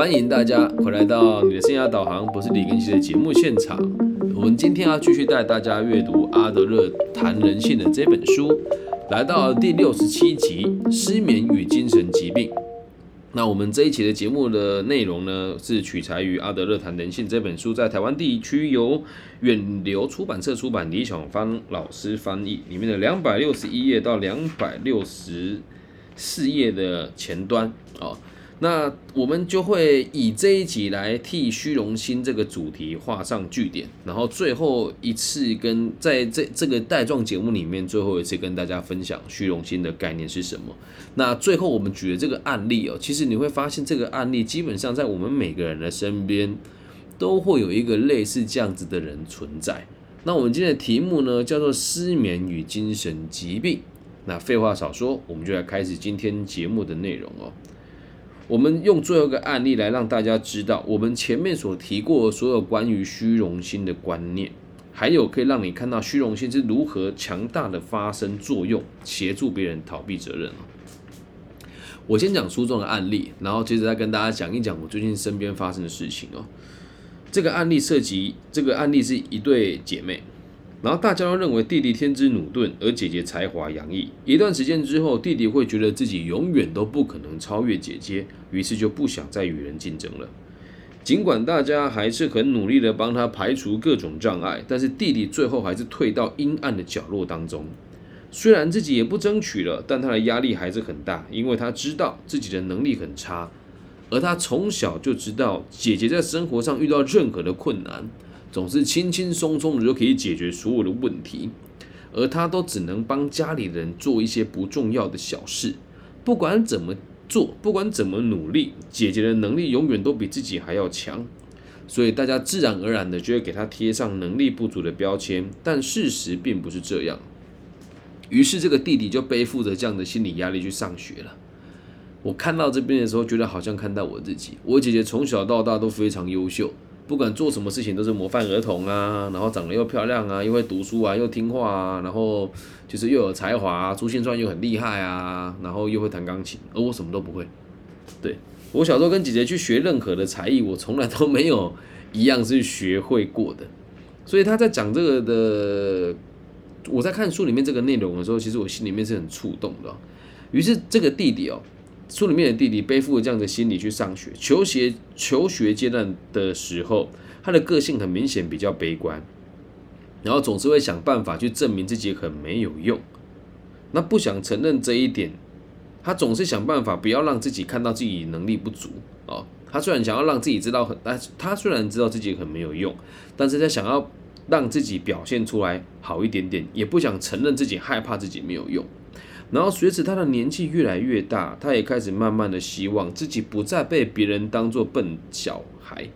欢迎大家回来到你的生涯导航，不是李根熙的节目现场。我们今天要继续带大家阅读阿德勒谈人性的这本书，来到第六十七集：失眠与精神疾病。那我们这一期的节目的内容呢，是取材于阿德勒谈人性这本书，在台湾地区由远流出版社出版，李小芳老师翻译，里面的两百六十一页到两百六十四页的前端啊。那我们就会以这一集来替虚荣心这个主题画上句点，然后最后一次跟在这这个带状节目里面最后一次跟大家分享虚荣心的概念是什么。那最后我们举的这个案例哦，其实你会发现这个案例基本上在我们每个人的身边都会有一个类似这样子的人存在。那我们今天的题目呢叫做失眠与精神疾病。那废话少说，我们就来开始今天节目的内容哦。我们用最后一个案例来让大家知道，我们前面所提过所有关于虚荣心的观念，还有可以让你看到虚荣心是如何强大的发生作用，协助别人逃避责任。我先讲书中的案例，然后接着再跟大家讲一讲我最近身边发生的事情哦。这个案例涉及，这个案例是一对姐妹。然后大家都认为弟弟天资努钝，而姐姐才华洋溢。一段时间之后，弟弟会觉得自己永远都不可能超越姐姐，于是就不想再与人竞争了。尽管大家还是很努力的帮他排除各种障碍，但是弟弟最后还是退到阴暗的角落当中。虽然自己也不争取了，但他的压力还是很大，因为他知道自己的能力很差，而他从小就知道姐姐在生活上遇到任何的困难。总是轻轻松松的就可以解决所有的问题，而他都只能帮家里人做一些不重要的小事。不管怎么做，不管怎么努力，姐姐的能力永远都比自己还要强，所以大家自然而然的就会给他贴上能力不足的标签。但事实并不是这样。于是这个弟弟就背负着这样的心理压力去上学了。我看到这边的时候，觉得好像看到我自己。我姐姐从小到大都非常优秀。不管做什么事情都是模范儿童啊，然后长得又漂亮啊，又会读书啊，又听话啊，然后就是又有才华，珠心算又很厉害啊，然后又会弹钢琴，而我什么都不会。对我小时候跟姐姐去学任何的才艺，我从来都没有一样是学会过的。所以他在讲这个的，我在看书里面这个内容的时候，其实我心里面是很触动的。于是这个弟弟哦。书里面的弟弟背负着这样的心理去上学，求学求学阶段的时候，他的个性很明显比较悲观，然后总是会想办法去证明自己很没有用。那不想承认这一点，他总是想办法不要让自己看到自己能力不足哦。他虽然想要让自己知道很，但是他虽然知道自己很没有用，但是他想要让自己表现出来好一点点，也不想承认自己害怕自己没有用。然后随着他的年纪越来越大，他也开始慢慢的希望自己不再被别人当做笨小孩，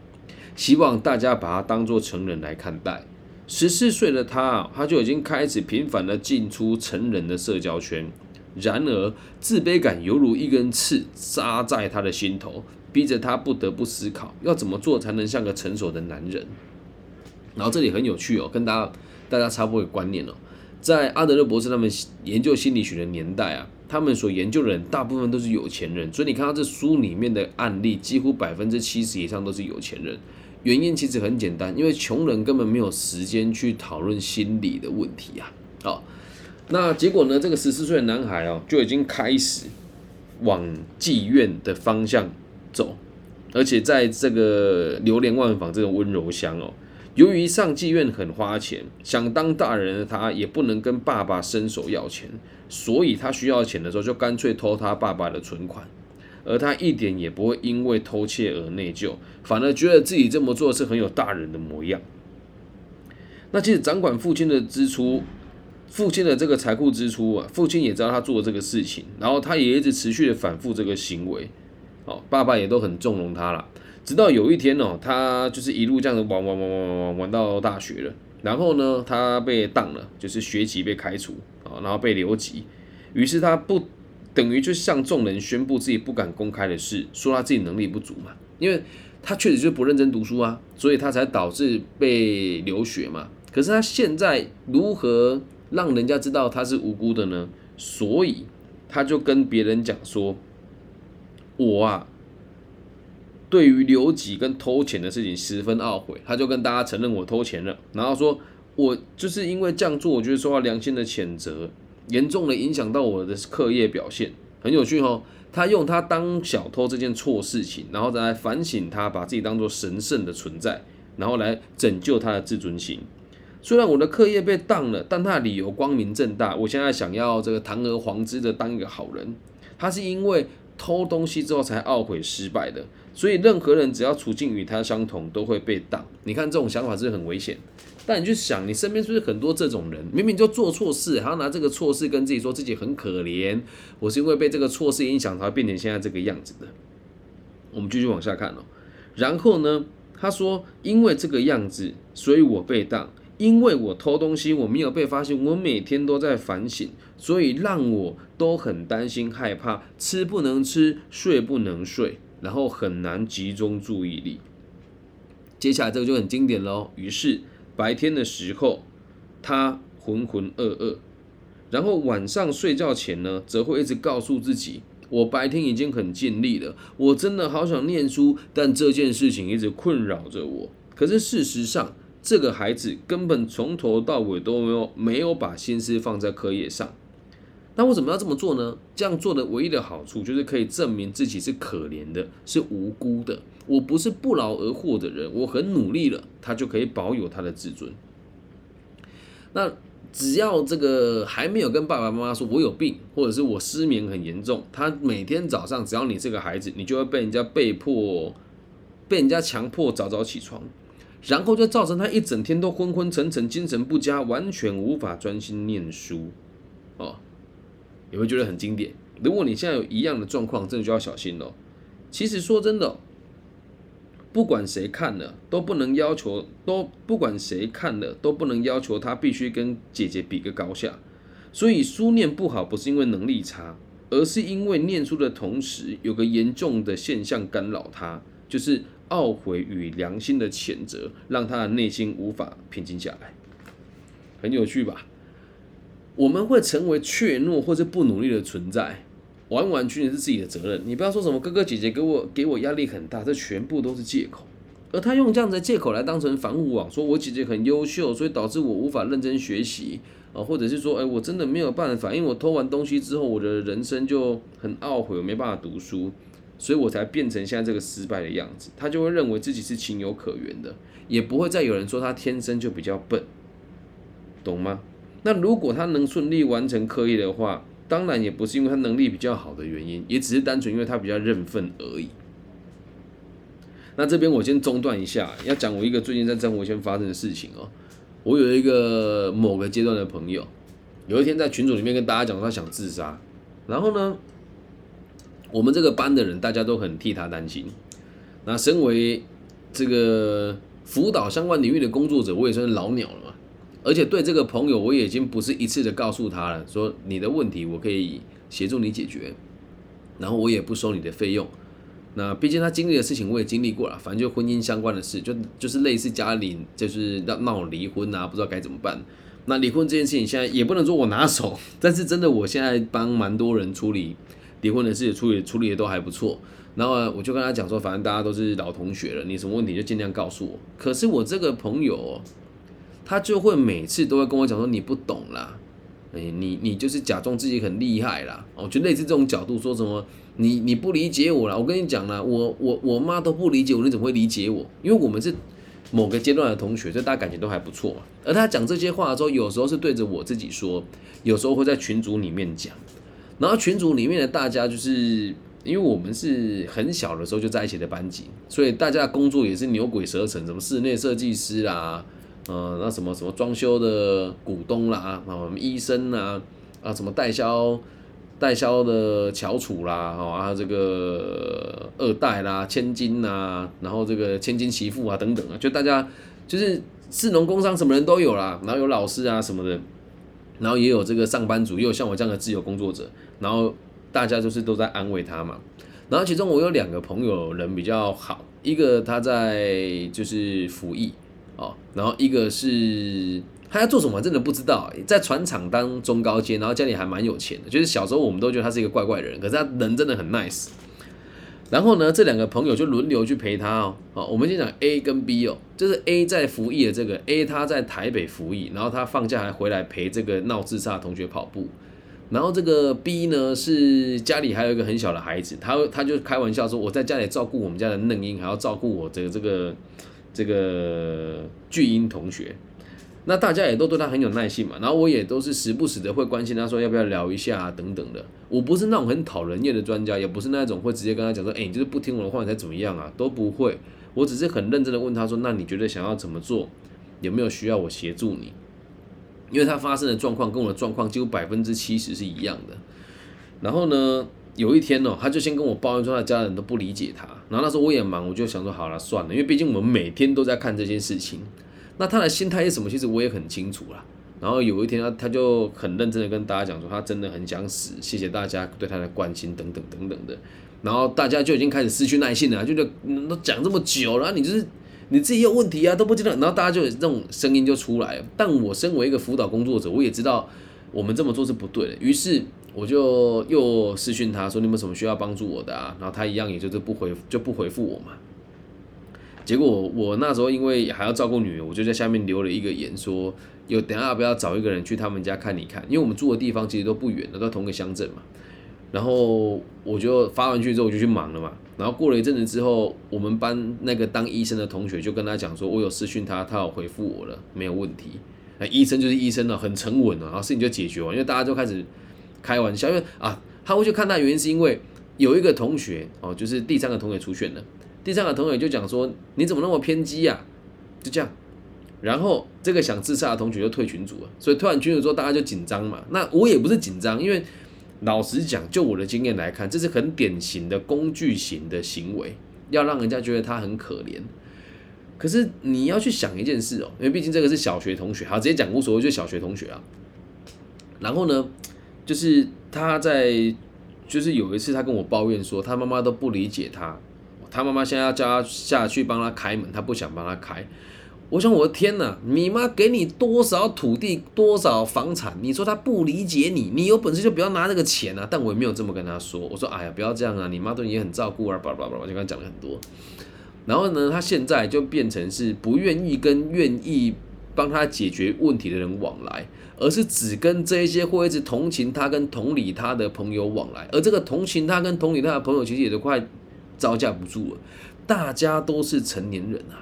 希望大家把他当做成人来看待。十四岁的他，他就已经开始频繁的进出成人的社交圈。然而，自卑感犹如一根刺扎在他的心头，逼着他不得不思考要怎么做才能像个成熟的男人。然后这里很有趣哦，跟大家大家插播一个观念哦。在阿德勒博士他们研究心理学的年代啊，他们所研究的人大部分都是有钱人，所以你看到这书里面的案例，几乎百分之七十以上都是有钱人。原因其实很简单，因为穷人根本没有时间去讨论心理的问题啊。好，那结果呢？这个十四岁的男孩哦，就已经开始往妓院的方向走，而且在这个流连忘返这种温柔乡哦。由于上妓院很花钱，想当大人的他也不能跟爸爸伸手要钱，所以他需要钱的时候就干脆偷他爸爸的存款，而他一点也不会因为偷窃而内疚，反而觉得自己这么做是很有大人的模样。那其实掌管父亲的支出，父亲的这个财库支出啊，父亲也知道他做这个事情，然后他也一直持续的反复这个行为，哦，爸爸也都很纵容他了。直到有一天哦，他就是一路这样子玩玩玩玩玩玩玩到大学了，然后呢，他被当了，就是学籍被开除啊，然后被留级。于是他不等于就向众人宣布自己不敢公开的事，说他自己能力不足嘛，因为他确实就不认真读书啊，所以他才导致被留学嘛。可是他现在如何让人家知道他是无辜的呢？所以他就跟别人讲说：“我啊。”对于留级跟偷钱的事情十分懊悔，他就跟大家承认我偷钱了，然后说我就是因为这样做，我觉得受到良心的谴责，严重的影响到我的课业表现，很有趣哦。他用他当小偷这件错事情，然后再来反省他，把自己当做神圣的存在，然后来拯救他的自尊心。虽然我的课业被当了，但他的理由光明正大。我现在想要这个堂而皇之的当一个好人，他是因为偷东西之后才懊悔失败的。所以任何人只要处境与他相同，都会被当。你看这种想法是很危险。但你去想，你身边是不是很多这种人？明明就做错事，还要拿这个错事跟自己说自己很可怜。我是因为被这个错事影响，才变成现在这个样子的。我们继续往下看哦。然后呢，他说，因为这个样子，所以我被当。因为我偷东西，我没有被发现，我每天都在反省，所以让我都很担心、害怕，吃不能吃，睡不能睡，然后很难集中注意力。接下来这个就很经典喽。于是。白天的时候，他浑浑噩噩，然后晚上睡觉前呢，则会一直告诉自己：我白天已经很尽力了，我真的好想念书，但这件事情一直困扰着我。可是事实上，这个孩子根本从头到尾都没有没有把心思放在课业上。那为什么要这么做呢？这样做的唯一的好处就是可以证明自己是可怜的，是无辜的。我不是不劳而获的人，我很努力了，他就可以保有他的自尊。那只要这个还没有跟爸爸妈妈说我有病，或者是我失眠很严重，他每天早上只要你是个孩子，你就会被人家被迫、被人家强迫早早起床，然后就造成他一整天都昏昏沉沉、精神不佳，完全无法专心念书。你会觉得很经典。如果你现在有一样的状况，真的就要小心了。其实说真的。不管谁看了都不能要求，都不管谁看了都不能要求他必须跟姐姐比个高下。所以书念不好不是因为能力差，而是因为念书的同时有个严重的现象干扰他，就是懊悔与良心的谴责，让他的内心无法平静下来。很有趣吧？我们会成为怯懦或者不努力的存在。完完全全是自己的责任，你不要说什么哥哥姐姐给我给我压力很大，这全部都是借口。而他用这样的借口来当成防护网，说我姐姐很优秀，所以导致我无法认真学习啊，或者是说，哎，我真的没有办法，因为我偷完东西之后，我的人生就很懊悔，我没办法读书，所以我才变成现在这个失败的样子。他就会认为自己是情有可原的，也不会再有人说他天生就比较笨，懂吗？那如果他能顺利完成课业的话。当然也不是因为他能力比较好的原因，也只是单纯因为他比较认份而已。那这边我先中断一下，要讲我一个最近在生活圈发生的事情哦。我有一个某个阶段的朋友，有一天在群组里面跟大家讲他想自杀，然后呢，我们这个班的人大家都很替他担心。那身为这个辅导相关领域的工作者，我也算是老鸟了嘛。而且对这个朋友，我也已经不是一次的告诉他了，说你的问题我可以协助你解决，然后我也不收你的费用。那毕竟他经历的事情我也经历过了，反正就婚姻相关的事，就就是类似家里就是要闹离婚啊，不知道该怎么办。那离婚这件事情现在也不能说我拿手，但是真的我现在帮蛮多人处理离婚的事，处理处理的都还不错。然后我就跟他讲说，反正大家都是老同学了，你什么问题就尽量告诉我。可是我这个朋友。他就会每次都会跟我讲说你不懂啦，哎，你你就是假装自己很厉害啦，哦，就类似这种角度说什么你你不理解我啦，我跟你讲啦，我我我妈都不理解我，你怎么会理解我？因为我们是某个阶段的同学，所以大家感情都还不错。而他讲这些话的时候，有时候是对着我自己说，有时候会在群组里面讲。然后群组里面的大家就是因为我们是很小的时候就在一起的班级，所以大家工作也是牛鬼蛇神，什么室内设计师啦。呃，那什么什么装修的股东啦，啊，医生呐，啊，什么代销代销的翘楚啦，啊，这个二代啦，千金呐，然后这个千金媳妇啊，等等啊，就大家就是市农工商什么人都有啦，然后有老师啊什么的，然后也有这个上班族，也有像我这样的自由工作者，然后大家就是都在安慰他嘛，然后其中我有两个朋友人比较好，一个他在就是服役。哦，然后一个是他要做什么，真的不知道。在船厂当中高阶，然后家里还蛮有钱的。就是小时候我们都觉得他是一个怪怪的人，可是他人真的很 nice。然后呢，这两个朋友就轮流去陪他哦。好，我们先讲 A 跟 B 哦，就是 A 在服役的这个 A，他在台北服役，然后他放假还回来陪这个闹自杀的同学跑步。然后这个 B 呢是家里还有一个很小的孩子，他他就开玩笑说，我在家里照顾我们家的嫩婴，还要照顾我这个这个这个巨婴同学。那大家也都对他很有耐心嘛，然后我也都是时不时的会关心他说要不要聊一下啊等等的。我不是那种很讨人厌的专家，也不是那种会直接跟他讲说，哎，你就是不听我的话你才怎么样啊，都不会。我只是很认真的问他说，那你觉得想要怎么做？有没有需要我协助你？因为他发生的状况跟我的状况几乎百分之七十是一样的。然后呢，有一天呢，他就先跟我抱怨说，他家人都不理解他。然后那时候我也忙，我就想说，好了，算了，因为毕竟我们每天都在看这件事情。那他的心态是什么？其实我也很清楚啦。然后有一天他他就很认真的跟大家讲说，他真的很想死，谢谢大家对他的关心等等等等的。然后大家就已经开始失去耐心了，就觉得都讲这么久了，你就是。你自己有问题啊，都不知道，然后大家就这种声音就出来了。但我身为一个辅导工作者，我也知道我们这么做是不对的。于是我就又私讯他说：“你们什么需要帮助我的啊？”然后他一样也就是不回，就不回复我嘛。结果我那时候因为还要照顾女儿，我就在下面留了一个言说：“有等下要不要找一个人去他们家看一看？因为我们住的地方其实都不远的，都同个乡镇嘛。”然后我就发完去之后我就去忙了嘛。然后过了一阵子之后，我们班那个当医生的同学就跟他讲说，我有私讯他，他有回复我了，没有问题。那医生就是医生了，很沉稳了，然后事情就解决了。因为大家就开始开玩笑，因为啊，他会去看他原因是因为有一个同学哦，就是第三个同学出现了，第三个同学就讲说，你怎么那么偏激呀？就这样。然后这个想自杀的同学就退群组了，所以退完群组之后，大家就紧张嘛。那我也不是紧张，因为。老实讲，就我的经验来看，这是很典型的工具型的行为，要让人家觉得他很可怜。可是你要去想一件事哦，因为毕竟这个是小学同学，好，直接讲无所谓，就小学同学啊。然后呢，就是他在，就是有一次他跟我抱怨说，他妈妈都不理解他，他妈妈现在要叫他下去帮他开门，他不想帮他开。我想我的天哪，你妈给你多少土地，多少房产？你说他不理解你，你有本事就不要拿这个钱啊！但我也没有这么跟他说。我说，哎呀，不要这样啊！你妈对你也很照顾啊，叭叭叭，我就跟他讲了很多。然后呢，他现在就变成是不愿意跟愿意帮他解决问题的人往来，而是只跟这一些会一直同情他跟同理他的朋友往来。而这个同情他跟同理他的朋友，其实也都快招架不住了。大家都是成年人啊。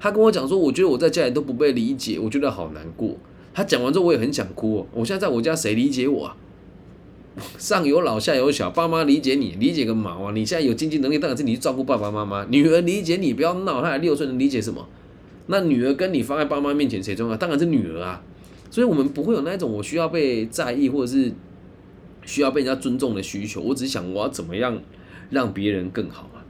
他跟我讲说，我觉得我在家里都不被理解，我觉得好难过。他讲完之后，我也很想哭。哦我现在在我家，谁理解我啊？上有老下有小，爸妈理解你，理解个毛啊！你现在有经济能力，当然是你去照顾爸爸妈妈。女儿理解你，不要闹，她才六岁，能理解什么？那女儿跟你放在爸妈面前，谁重要？当然是女儿啊。所以我们不会有那种我需要被在意，或者是需要被人家尊重的需求。我只想，我要怎么样让别人更好嘛？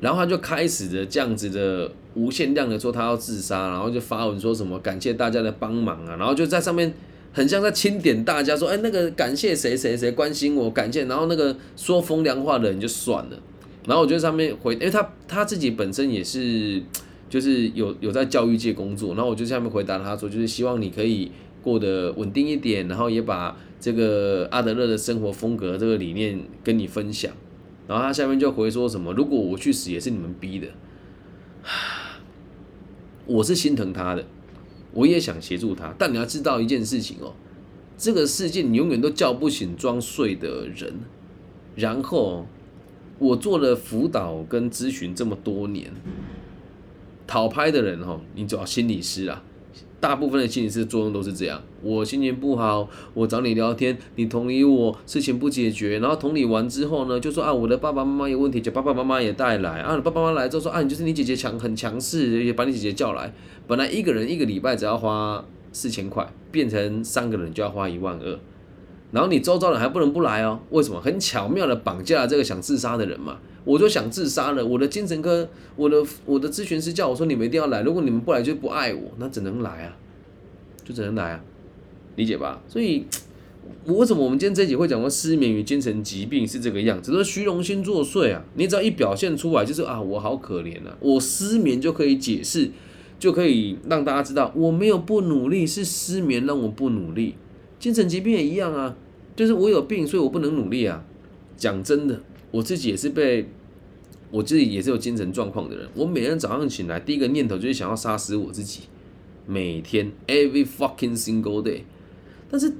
然后他就开始的这样子的。无限量的说他要自杀，然后就发文说什么感谢大家的帮忙啊，然后就在上面很像在钦点大家说，哎，那个感谢谁谁谁关心我，感谢，然后那个说风凉话的人就算了，然后我就在上面回，因为他他自己本身也是就是有有在教育界工作，然后我就下面回答他说，就是希望你可以过得稳定一点，然后也把这个阿德勒的生活风格这个理念跟你分享，然后他下面就回说什么，如果我去死也是你们逼的。我是心疼他的，我也想协助他，但你要知道一件事情哦，这个世界你永远都叫不醒装睡的人。然后我做了辅导跟咨询这么多年，讨拍的人哦，你找心理师啊。大部分的心理师作用都是这样：我心情不好，我找你聊天，你同理我，事情不解决，然后同理完之后呢，就说啊，我的爸爸妈妈有问题，就爸爸妈妈也带来啊，爸爸妈妈来之后说啊，你就是你姐姐强很强势，也把你姐姐叫来。本来一个人一个礼拜只要花四千块，变成三个人就要花一万二，然后你周遭人还不能不来哦？为什么？很巧妙的绑架了这个想自杀的人嘛。我就想自杀了。我的精神科，我的我的咨询师叫我说：“你们一定要来，如果你们不来就不爱我，那只能来啊，就只能来啊，理解吧？”所以，为什么我们今天这集会讲说失眠与精神疾病是这个样子？都是虚荣心作祟啊！你只要一表现出来，就是啊，我好可怜啊，我失眠就可以解释，就可以让大家知道我没有不努力，是失眠让我不努力。精神疾病也一样啊，就是我有病，所以我不能努力啊。讲真的。我自己也是被我自己也是有精神状况的人，我每天早上醒来第一个念头就是想要杀死我自己，每天 every fucking single day。但是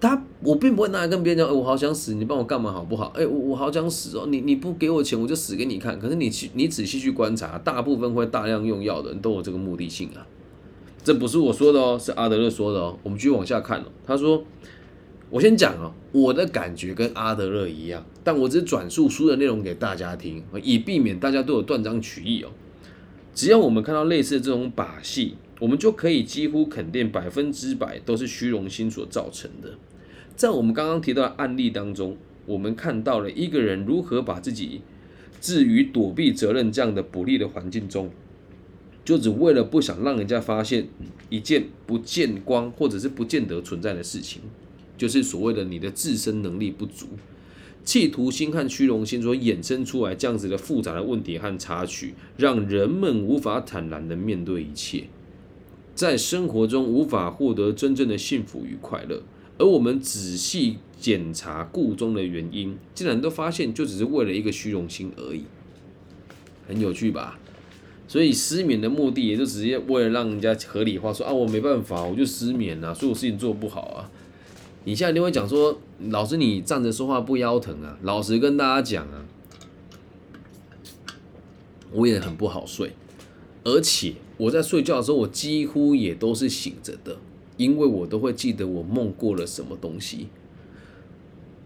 他我并不会拿来跟别人讲，哎，我好想死，你帮我干嘛好不好？哎，我我好想死哦，你你不给我钱，我就死给你看。可是你去你仔细去观察，大部分会大量用药的人都有这个目的性啊。这不是我说的哦，是阿德勒说的哦。我们继续往下看哦。他说：“我先讲哦，我的感觉跟阿德勒一样，但我只转述书的内容给大家听，以避免大家都有断章取义哦。只要我们看到类似这种把戏，我们就可以几乎肯定百分之百都是虚荣心所造成的。在我们刚刚提到的案例当中，我们看到了一个人如何把自己置于躲避责任这样的不利的环境中。”就只为了不想让人家发现一件不见光或者是不见得存在的事情，就是所谓的你的自身能力不足，企图心和虚荣心所衍生出来这样子的复杂的问题和插曲，让人们无法坦然的面对一切，在生活中无法获得真正的幸福与快乐。而我们仔细检查故中的原因，竟然都发现就只是为了一个虚荣心而已，很有趣吧？所以失眠的目的，也就直接为了让人家合理化说啊，我没办法，我就失眠啊，所以我事情做不好啊。你现在就会讲说，老师你站着说话不腰疼啊？老实跟大家讲啊，我也很不好睡，而且我在睡觉的时候，我几乎也都是醒着的，因为我都会记得我梦过了什么东西。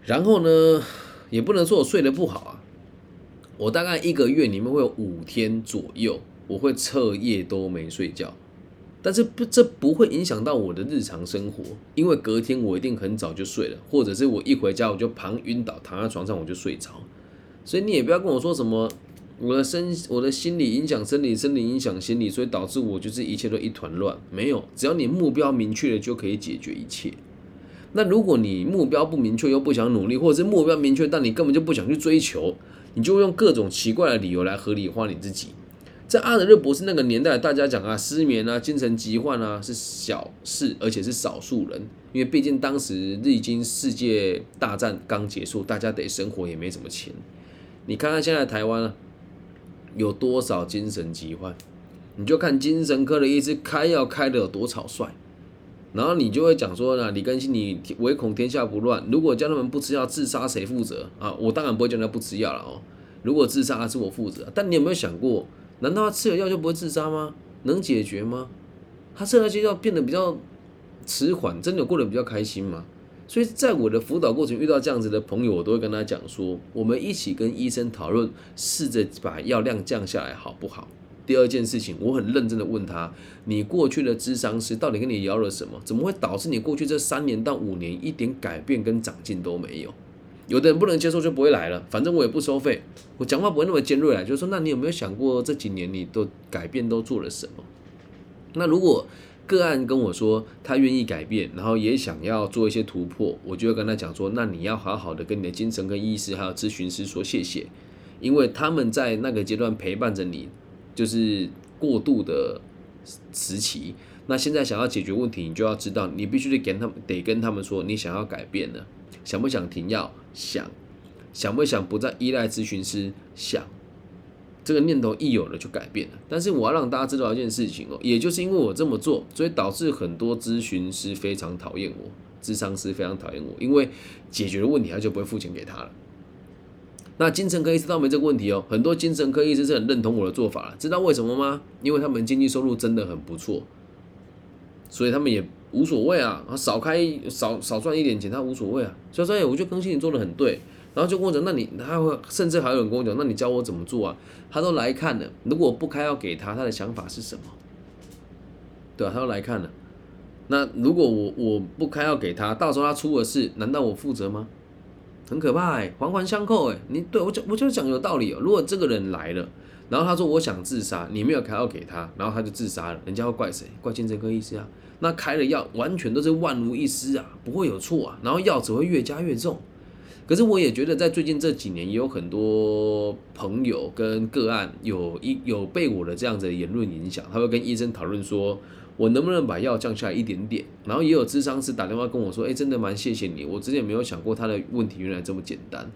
然后呢，也不能说我睡得不好啊，我大概一个月里面会有五天左右。我会彻夜都没睡觉，但是不，这不会影响到我的日常生活，因为隔天我一定很早就睡了，或者是我一回家我就旁晕倒，躺在床上我就睡着。所以你也不要跟我说什么我的身我的心理影响生理，生理影响心理，所以导致我就是一切都一团乱。没有，只要你目标明确了就可以解决一切。那如果你目标不明确又不想努力，或者是目标明确但你根本就不想去追求，你就用各种奇怪的理由来合理化你自己。在阿德勒博士那个年代，大家讲啊，失眠啊，精神疾患啊，是小事，而且是少数人。因为毕竟当时历经世界大战刚结束，大家得生活，也没什么钱。你看看现在台湾啊有多少精神疾患，你就看精神科的医师开药开的有多草率，然后你就会讲说呢，李根新，你唯恐天下不乱，如果叫他们不吃药自杀，谁负责啊？我当然不会叫他不吃药了哦。如果自杀是我负责，但你有没有想过？难道他吃了药就不会自杀吗？能解决吗？他吃了些药变得比较迟缓，真的过得比较开心吗？所以在我的辅导过程遇到这样子的朋友，我都会跟他讲说，我们一起跟医生讨论，试着把药量降下来，好不好？第二件事情，我很认真的问他，你过去的智商师到底跟你聊了什么？怎么会导致你过去这三年到五年一点改变跟长进都没有？有的人不能接受就不会来了，反正我也不收费，我讲话不会那么尖锐啊，就是说，那你有没有想过这几年你都改变都做了什么？那如果个案跟我说他愿意改变，然后也想要做一些突破，我就会跟他讲说，那你要好好的跟你的精神科医师还有咨询师说谢谢，因为他们在那个阶段陪伴着你，就是过度的时期。那现在想要解决问题，你就要知道，你必须得跟他们得跟他们说，你想要改变了，想不想停药？想，想不想不再依赖咨询师？想，这个念头一有了就改变了。但是我要让大家知道一件事情哦，也就是因为我这么做，所以导致很多咨询师非常讨厌我，智商师非常讨厌我，因为解决了问题他就不会付钱给他了。那精神科医师倒没这个问题哦，很多精神科医师是很认同我的做法了，知道为什么吗？因为他们经济收入真的很不错。所以他们也无所谓啊，少开少少赚一点钱，他无所谓啊。所以说，哎，我觉得更新你做的很对，然后就跟我讲，那你他会甚至还有人跟我讲，那你教我怎么做啊？他都来看了，如果不开要给他，他的想法是什么？对啊，他都来看了。那如果我我不开要给他，到时候他出了事，难道我负责吗？很可怕哎，环环相扣哎。你对我讲，我就讲有道理哦。如果这个人来了，然后他说我想自杀，你没有开药给他，然后他就自杀了，人家会怪谁？怪精神科医师啊？那开了药完全都是万无一失啊，不会有错啊，然后药只会越加越重。可是我也觉得在最近这几年也有很多朋友跟个案有一有被我的这样子的言论影响，他会跟医生讨论说，我能不能把药降下来一点点。然后也有智商师打电话跟我说，哎，真的蛮谢谢你，我之前没有想过他的问题原来这么简单。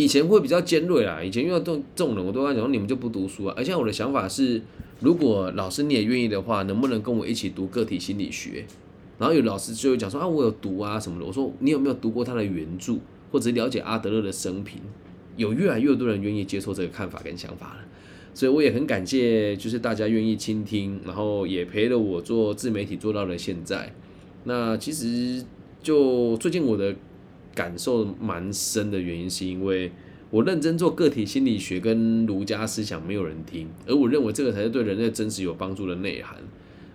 以前会比较尖锐啦，以前遇到这种这种人，我都讲你们就不读书啊。而且我的想法是，如果老师你也愿意的话，能不能跟我一起读个体心理学？然后有老师就会讲说啊，我有读啊什么的。我说你有没有读过他的原著，或者了解阿德勒的生平？有越来越多人愿意接受这个看法跟想法了。所以我也很感谢，就是大家愿意倾听，然后也陪了我做自媒体做到了现在。那其实就最近我的感受蛮深的原因，是因为我认真做个体心理学跟儒家思想，没有人听，而我认为这个才是对人类真实有帮助的内涵。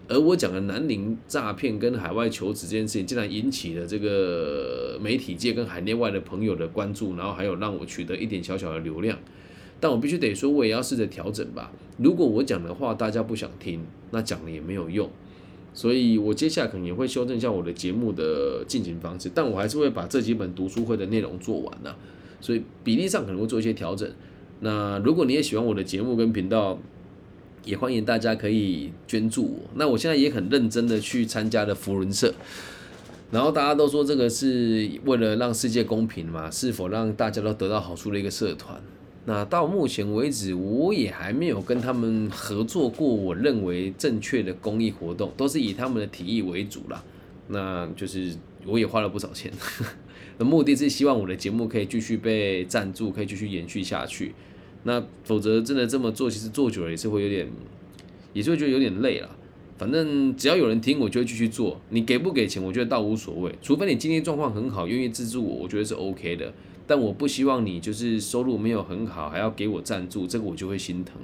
而我讲的南宁诈骗跟海外求职这件事情，竟然引起了这个媒体界跟海内外的朋友的关注，然后还有让我取得一点小小的流量。但我必须得说，我也要试着调整吧。如果我讲的话大家不想听，那讲了也没有用。所以我接下来可能也会修正一下我的节目的进行方式，但我还是会把这几本读书会的内容做完呢。所以比例上可能会做一些调整。那如果你也喜欢我的节目跟频道，也欢迎大家可以捐助我。那我现在也很认真的去参加了福伦社，然后大家都说这个是为了让世界公平嘛，是否让大家都得到好处的一个社团。那到目前为止，我也还没有跟他们合作过我认为正确的公益活动，都是以他们的提议为主啦。那就是我也花了不少钱，那目的是希望我的节目可以继续被赞助，可以继续延续下去。那否则真的这么做，其实做久了也是会有点，也是会觉得有点累了。反正只要有人听，我就会继续做。你给不给钱，我觉得倒无所谓。除非你经济状况很好，愿意资助我，我觉得是 OK 的。但我不希望你就是收入没有很好，还要给我赞助，这个我就会心疼。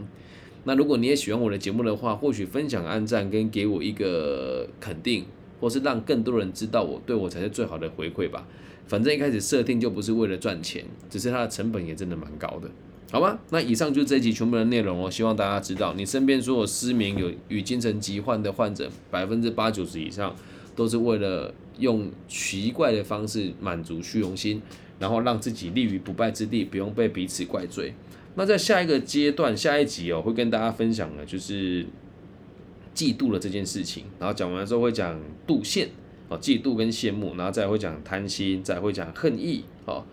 那如果你也喜欢我的节目的话，或许分享、按赞跟给我一个肯定，或是让更多人知道我对我才是最好的回馈吧。反正一开始设定就不是为了赚钱，只是它的成本也真的蛮高的。好吧，那以上就是这一集全部的内容哦。希望大家知道，你身边所有失眠有与精神疾患的患者，百分之八九十以上都是为了用奇怪的方式满足虚荣心，然后让自己立于不败之地，不用被彼此怪罪。那在下一个阶段，下一集哦，会跟大家分享的，就是嫉妒的这件事情。然后讲完之后会讲妒羡哦，嫉妒跟羡慕，然后再会讲贪心，再会讲恨意哦。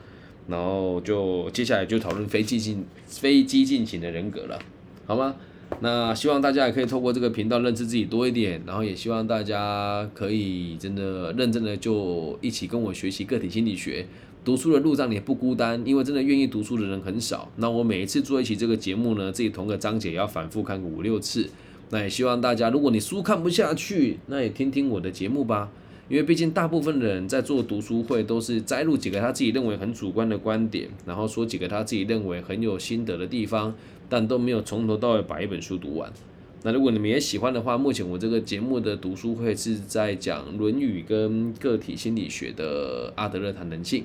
然后就接下来就讨论非激进、非激进型的人格了，好吗？那希望大家也可以透过这个频道认识自己多一点，然后也希望大家可以真的认真的就一起跟我学习个体心理学。读书的路上你也不孤单，因为真的愿意读书的人很少。那我每一次做一期这个节目呢，自己同个章节也要反复看个五六次。那也希望大家，如果你书看不下去，那也听听我的节目吧。因为毕竟大部分的人在做读书会，都是摘录几个他自己认为很主观的观点，然后说几个他自己认为很有心得的地方，但都没有从头到尾把一本书读完。那如果你们也喜欢的话，目前我这个节目的读书会是在讲《论语》跟个体心理学的阿德勒谈人性。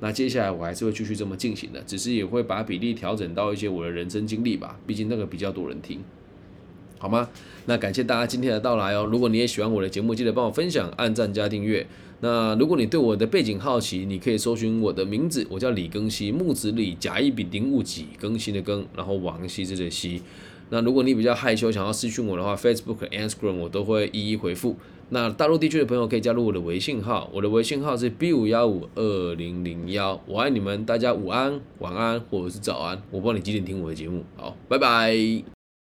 那接下来我还是会继续这么进行的，只是也会把比例调整到一些我的人生经历吧，毕竟那个比较多人听。好吗？那感谢大家今天的到来哦。如果你也喜欢我的节目，记得帮我分享、按赞加订阅。那如果你对我的背景好奇，你可以搜寻我的名字，我叫李更新，木子李，甲乙丙丁戊己，更新的更，然后王羲之的羲。那如果你比较害羞，想要私讯我的话，Facebook、Instagram 我都会一一回复。那大陆地区的朋友可以加入我的微信号，我的微信号是 B 五幺五二零零幺。我爱你们，大家午安、晚安或者是早安，我不知道你几点听我的节目。好，拜拜。